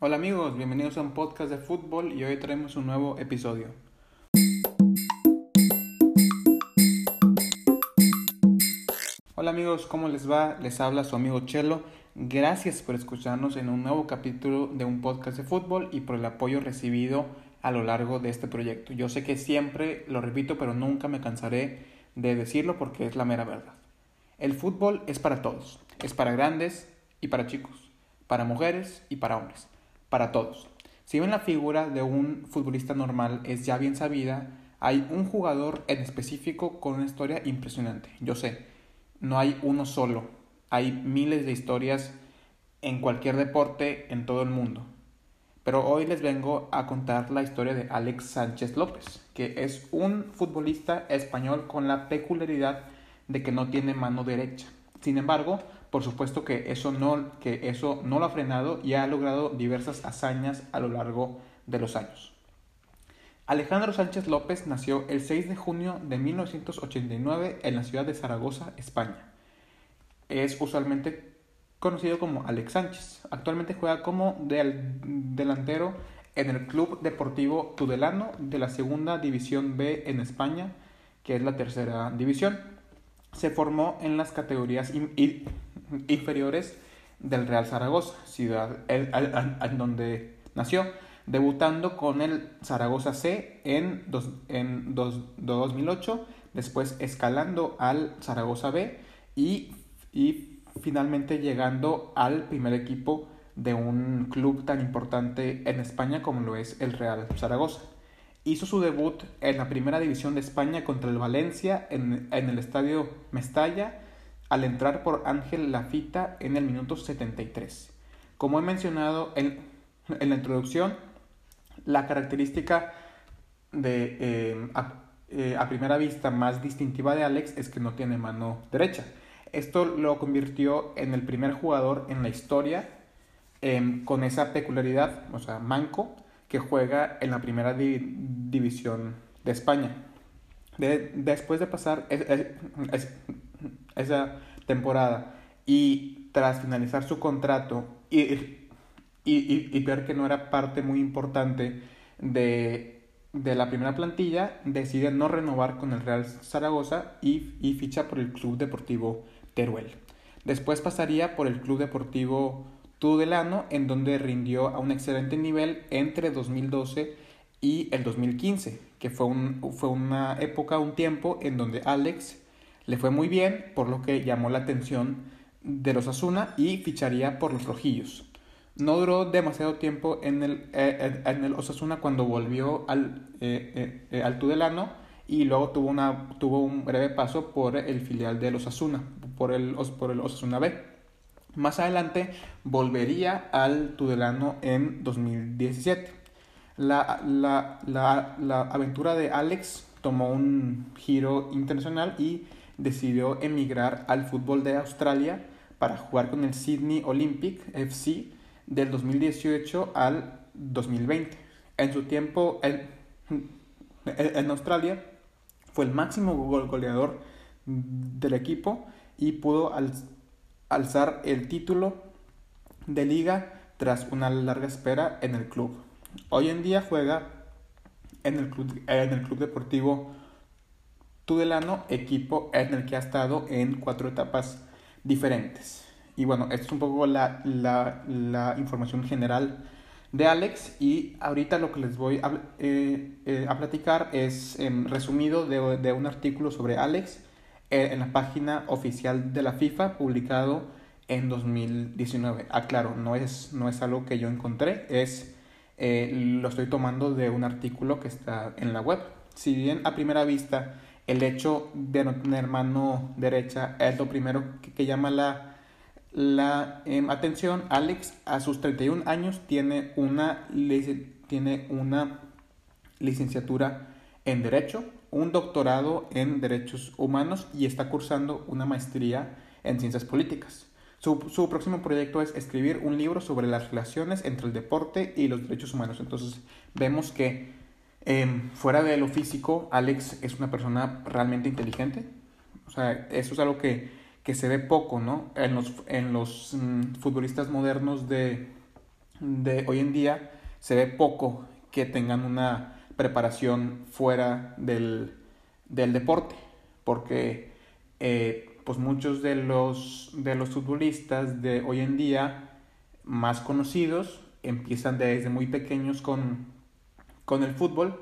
Hola amigos, bienvenidos a un podcast de fútbol y hoy traemos un nuevo episodio. Hola amigos, ¿cómo les va? Les habla su amigo Chelo. Gracias por escucharnos en un nuevo capítulo de un podcast de fútbol y por el apoyo recibido a lo largo de este proyecto. Yo sé que siempre lo repito, pero nunca me cansaré de decirlo porque es la mera verdad. El fútbol es para todos, es para grandes y para chicos, para mujeres y para hombres para todos. Si bien la figura de un futbolista normal es ya bien sabida, hay un jugador en específico con una historia impresionante. Yo sé, no hay uno solo, hay miles de historias en cualquier deporte en todo el mundo. Pero hoy les vengo a contar la historia de Alex Sánchez López, que es un futbolista español con la peculiaridad de que no tiene mano derecha. Sin embargo, por supuesto que eso no, que eso no lo ha frenado y ha logrado diversas hazañas a lo largo de los años. Alejandro Sánchez López nació el 6 de junio de 1989 en la ciudad de Zaragoza, España. Es usualmente conocido como Alex Sánchez. Actualmente juega como delantero en el Club Deportivo Tudelano de la Segunda División B en España, que es la tercera división. Se formó en las categorías inferiores del Real Zaragoza, ciudad en donde nació, debutando con el Zaragoza C en, en 2008, después escalando al Zaragoza B y, y finalmente llegando al primer equipo de un club tan importante en España como lo es el Real Zaragoza. Hizo su debut en la primera división de España contra el Valencia en, en el estadio Mestalla al entrar por Ángel Lafita en el minuto 73. Como he mencionado en, la introducción, la característica de, eh, eh, a, primera vista más distintiva de Alex es que no tiene mano derecha. Esto lo convirtió en el primer jugador en la historia em, con esa peculiaridad, o sea, manco, que juega en la primera división de España. después de pasar esa temporada y tras finalizar su contrato y, y, y, ver que no era parte muy importante de, de, la primera plantilla, decide no renovar con el Real Zaragoza y, y ficha por el Club Deportivo Teruel. Después pasaría por el Club Deportivo Tudelano, en donde rindió a un excelente nivel entre 2012 y el 2015, que fue, un, fue una época, un tiempo en donde Alex le fue muy bien, por lo que llamó la atención de los Asuna y ficharía por los Rojillos. No duró demasiado tiempo en el, eh, en Osasuna cuando volvió al, eh, eh, al Tudelano y luego tuvo, una, tuvo un breve paso por el filial del Osasuna, por el, por el Osasuna B. Más adelante volvería al Tudelano en 2017. La, la, la, la aventura de Alex tomó un giro internacional y decidió emigrar al fútbol de Australia para jugar con el Sydney Olympic FC del 2018 al 2020. En su tiempo en, Australia fue el máximo goleador del equipo y pudo alzar el título de liga tras una larga espera en el club. Hoy en día juega en el club, en el club deportivo Tudelano, equipo en el que ha estado en cuatro etapas diferentes. Y bueno, esta es un poco la, la, información general de Alex y ahorita lo que les voy a, eh, eh, a platicar es em, resumido de, de, un artículo sobre Alex eh, en la página oficial de la FIFA publicado en 2019. Aclaro, no es, no es algo que yo encontré, es, lo estoy tomando de un artículo que está en la web. Si bien a primera vista el hecho de no tener mano derecha es lo primero que, llama la, la em, atención. Alex a sus 31 años tiene una, tiene una licenciatura en Derecho, un doctorado en Derechos Humanos y está cursando una maestría en Ciencias Políticas. Su, su, próximo proyecto es escribir un libro sobre las relaciones entre el deporte y los derechos humanos. Entonces vemos que Em, fuera de lo físico, Alex es una persona realmente inteligente. O sea, eso es algo que, que se ve poco, ¿no? En los, en los mm, futbolistas modernos de, de hoy en día se ve poco que tengan una preparación fuera del, del deporte, porque eh, pues muchos de los, de los futbolistas de hoy en día más conocidos empiezan desde muy pequeños con, con el fútbol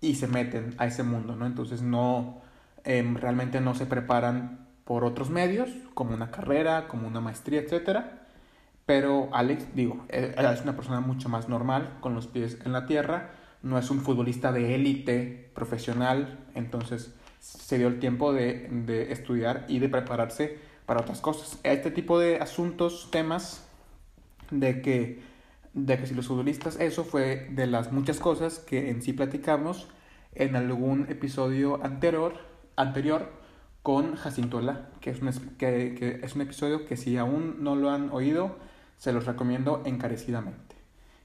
y se meten a ese mundo, ¿no? Entonces no, em, realmente no se preparan por otros medios, como una carrera, como una maestría, etcétera. Pero Alex, digo, e, es una persona mucho más normal, con los pies en la tierra, no es un futbolista de élite profesional, entonces se dio el tiempo de, de, estudiar y de prepararse para otras cosas. Este tipo de asuntos, temas, de que, de que si los futbolistas, eso fue de las muchas cosas que en sí platicamos en algún episodio anterior, anterior con Jacintola, que es, un, que, que es un episodio que si aún no lo han oído, se los recomiendo encarecidamente.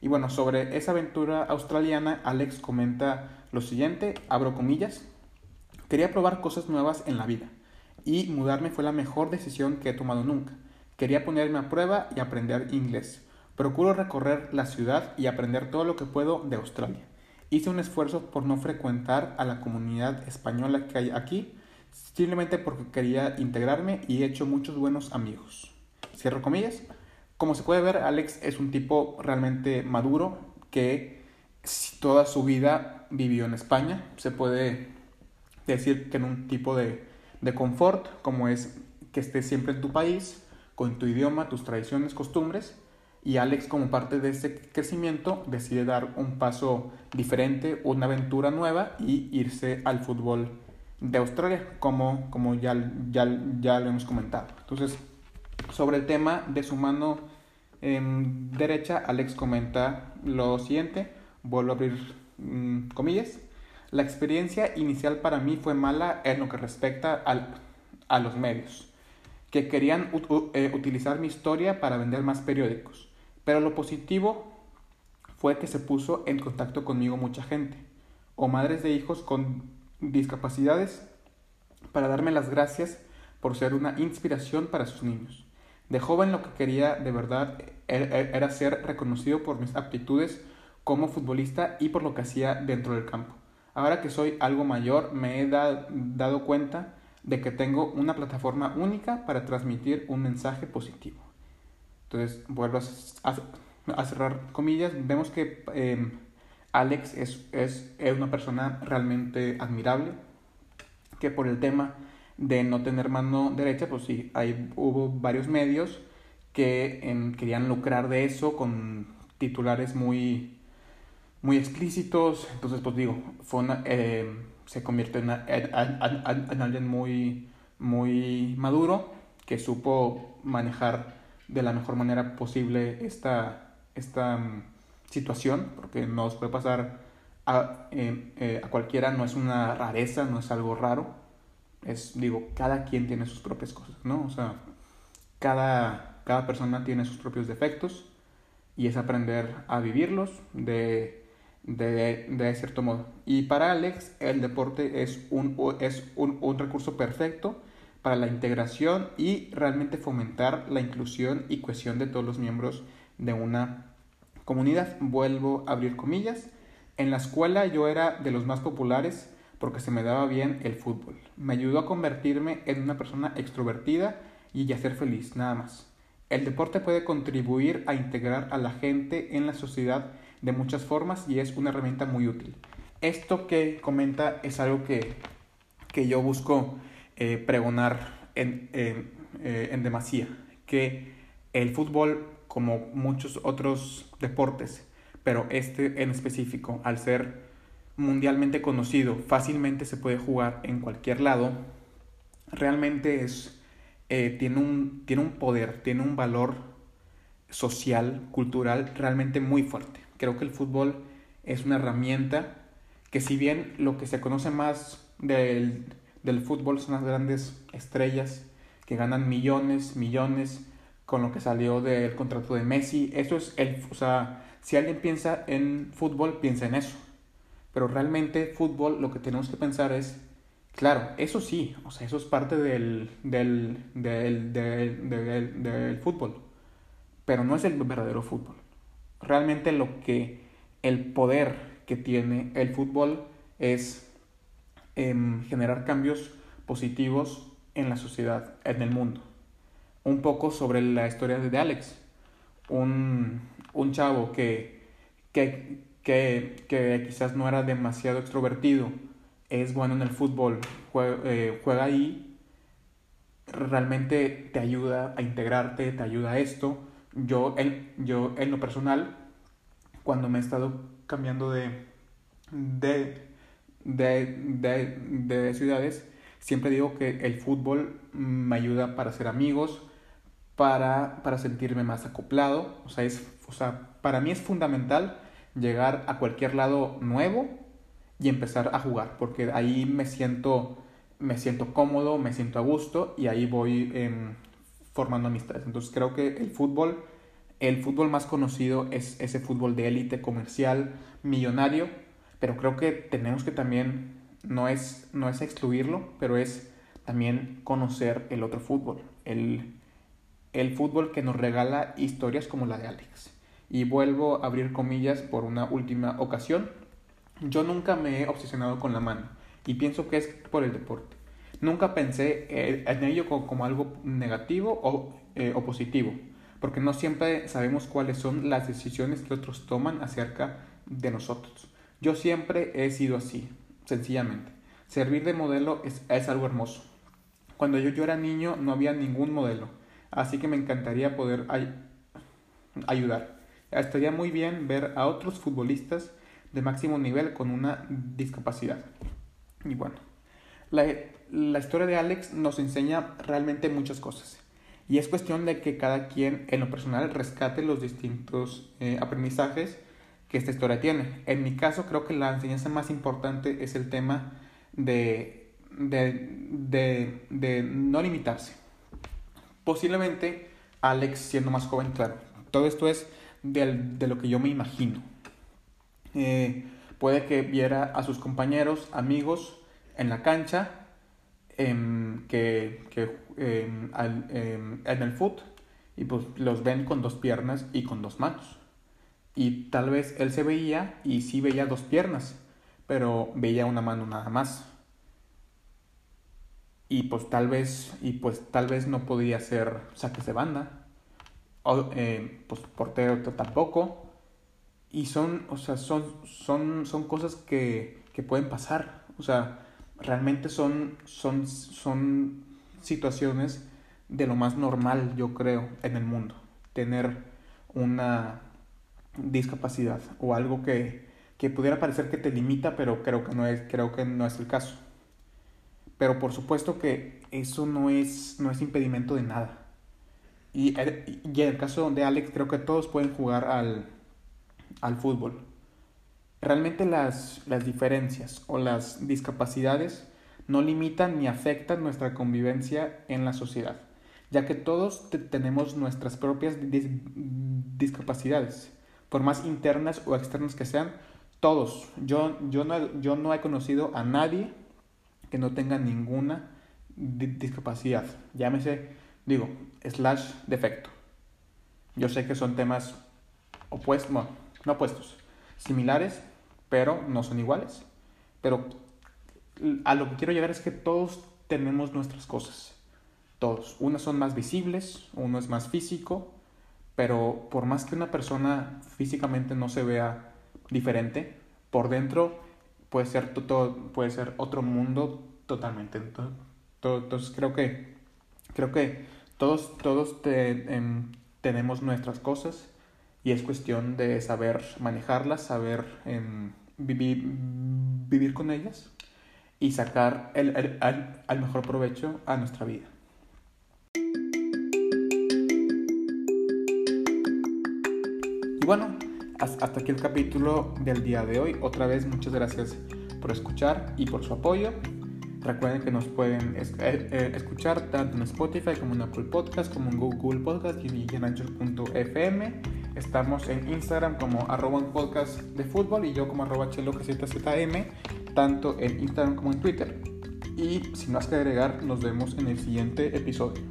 Y bueno, sobre esa aventura australiana, Alex comenta lo siguiente, abro comillas, quería probar cosas nuevas en la vida y mudarme fue la mejor decisión que he tomado nunca. Quería ponerme a prueba y aprender inglés. Procuro recorrer la ciudad y aprender todo lo que puedo de Australia. Hice un esfuerzo por no frecuentar a la comunidad española que hay aquí, simplemente porque quería integrarme y he hecho muchos buenos amigos. Cierro comillas. Como se puede ver, Alex es un tipo realmente maduro que toda su vida vivió en España. Se puede decir que en un tipo de, de confort, como es que estés siempre en tu país, con tu idioma, tus tradiciones, costumbres. Y Alex, como parte de ese crecimiento, decide dar un paso diferente, una aventura nueva y irse al fútbol de Australia, como, como ya, ya, ya lo hemos comentado. Entonces, sobre el tema de su mano em, derecha, Alex comenta lo siguiente, vuelvo a abrir mm, comillas. La experiencia inicial para mí fue mala en lo que respecta al, a los medios, que querían eh, utilizar mi historia para vender más periódicos. Pero lo positivo fue que se puso en contacto conmigo mucha gente, o madres de hijos con discapacidades, para darme las gracias por ser una inspiración para sus niños. De joven lo que quería de verdad era ser reconocido por mis aptitudes como futbolista y por lo que hacía dentro del campo. Ahora que soy algo mayor me he dado cuenta de que tengo una plataforma única para transmitir un mensaje positivo. Entonces, vuelvo a, cerrar comillas, vemos que em, Alex es, es, es una persona realmente admirable, que por el tema de no tener mano derecha, pues sí, hay, hubo varios medios que em, querían lucrar de eso con titulares muy, muy explícitos. Entonces, pues digo, fue eh, se convirtió en, en, alguien muy, muy maduro que supo manejar de la mejor manera posible esta, esta um, situación, porque nos puede pasar a, em, eh, a cualquiera, no es una rareza, no es algo raro es, digo, cada quien tiene sus propias cosas, ¿no? O sea, cada, cada persona tiene sus propios defectos y es aprender a vivirlos de, de, de cierto modo. Y para Alex, el deporte es, un, es un, un recurso perfecto para la integración y realmente fomentar la inclusión y cohesión de todos los miembros de una comunidad. Vuelvo a abrir comillas. En la escuela yo era de los más populares porque se me daba bien el fútbol. Me ayudó a convertirme en una persona extrovertida y a ser feliz, nada más. El deporte puede contribuir a integrar a la gente en la sociedad de muchas formas y es una herramienta muy útil. Esto que comenta es algo que, que yo busco eh, pregonar en, eh, en demasía, que el fútbol, como muchos otros deportes, pero este en específico, al ser mundialmente conocido, fácilmente se puede jugar en cualquier lado, realmente es, eh, tiene, un, tiene un poder, tiene un valor social, cultural realmente muy fuerte. Creo que el fútbol es una herramienta que si bien lo que se conoce más del, del fútbol son las grandes estrellas que ganan millones, millones con lo que salió del contrato de Messi, eso es el, o sea, si alguien piensa en fútbol, piensa en eso. Pero realmente fútbol lo que tenemos que pensar es, claro, eso sí, o sea, eso es parte del, del, del, del, del, fútbol, pero no es el verdadero fútbol. realmente lo que el poder que tiene el fútbol es generar cambios positivos en la sociedad, en el mundo. Un poco sobre la historia de Alex, un, un chavo que, que, que, que, quizás no era demasiado extrovertido, es bueno en el fútbol, juega, eh, juega ahí, realmente te ayuda a integrarte, te ayuda a esto. Yo en, yo, en lo personal, cuando me he estado cambiando de, de, de, de, de ciudades, siempre digo que el fútbol me ayuda para ser amigos, para, para sentirme más acoplado. O sea, es, o sea, para mí es fundamental llegar a cualquier lado nuevo y empezar a jugar, porque ahí me siento, me siento cómodo, me siento a gusto y ahí voy eh, formando amistades. Entonces creo que el fútbol, el fútbol más conocido es ese fútbol de élite comercial, millonario, pero creo que tenemos que también, no es, no es excluirlo, pero es también conocer el otro fútbol, el, el fútbol que nos regala historias como la de Alex. Y vuelvo a abrir comillas por una última ocasión. Yo nunca me he obsesionado con la mano y pienso que es por el deporte. Nunca pensé eh, en ello como, algo negativo o, eh, o positivo, porque no siempre sabemos cuáles son las decisiones que otros toman acerca de nosotros. Yo siempre he sido así, sencillamente. Servir de modelo es, algo hermoso. Cuando yo, yo era niño no había ningún modelo, así que me encantaría poder ay ayudar. Estaría muy bien ver a otros futbolistas de máximo nivel con una discapacidad. Y bueno, la, la, historia de Alex nos enseña realmente muchas cosas. Y es cuestión de que cada quien en lo personal rescate los distintos eh, aprendizajes que esta historia tiene. En mi caso creo que la enseñanza más importante es el tema de, de, de, de no limitarse. Posiblemente Alex siendo más joven, claro. Todo esto es de, de lo que yo me imagino. Eh, puede que viera a sus compañeros, amigos en la cancha, eh, que, que eh, en el foot, y pues los ven con dos piernas y con dos manos. Y tal vez él se veía y sí veía dos piernas, pero veía una mano nada más. Y pues tal vez, y pues tal vez no podía ser saques de banda o, eh, pues portero tampoco. Y son, o sea, son, son, son cosas que, que pueden pasar. O sea, realmente son, son, son situaciones de lo más normal, yo creo, en el mundo. Tener una discapacidad o algo que, que pudiera parecer que te limita, pero creo que no es, creo que no es el caso. Pero por supuesto que eso no es, no es impedimento de nada. Y, y, en el caso de Alex, creo que todos pueden jugar al, al fútbol. Realmente las, las diferencias o las discapacidades no limitan ni afectan nuestra convivencia en la sociedad, ya que todos tenemos nuestras propias dis discapacidades, por más internas o externas que sean, todos. Yo, yo, no, yo no he conocido a nadie que no tenga ninguna discapacidad, llámese digo, slash defecto. Yo sé que son temas opuestos, bueno, no opuestos, similares, pero no son iguales. Pero a lo que quiero llegar es que todos tenemos nuestras cosas. Todos. Unas son más visibles, uno es más físico, pero por más que una persona físicamente no se vea diferente, por dentro puede ser, todo, puede ser otro mundo totalmente. Entonces creo que, creo que todos, todos em, tenemos nuestras cosas y es cuestión de saber manejarlas, saber em, vivir, vivir con ellas y sacar el, el, el, mejor provecho a nuestra vida. Bueno, hasta aquí el capítulo del día de hoy. Otra vez muchas gracias por escuchar y por su apoyo. Recuerden que nos pueden eh, eh, escuchar tanto en Spotify como en Apple Podcast, como en Google Podcast y en Anchor.fm. Estamos en Instagram como arroba podcast de fútbol y yo como arroba zm tanto en Instagram como en Twitter. Y sin más que agregar, nos vemos en el siguiente episodio.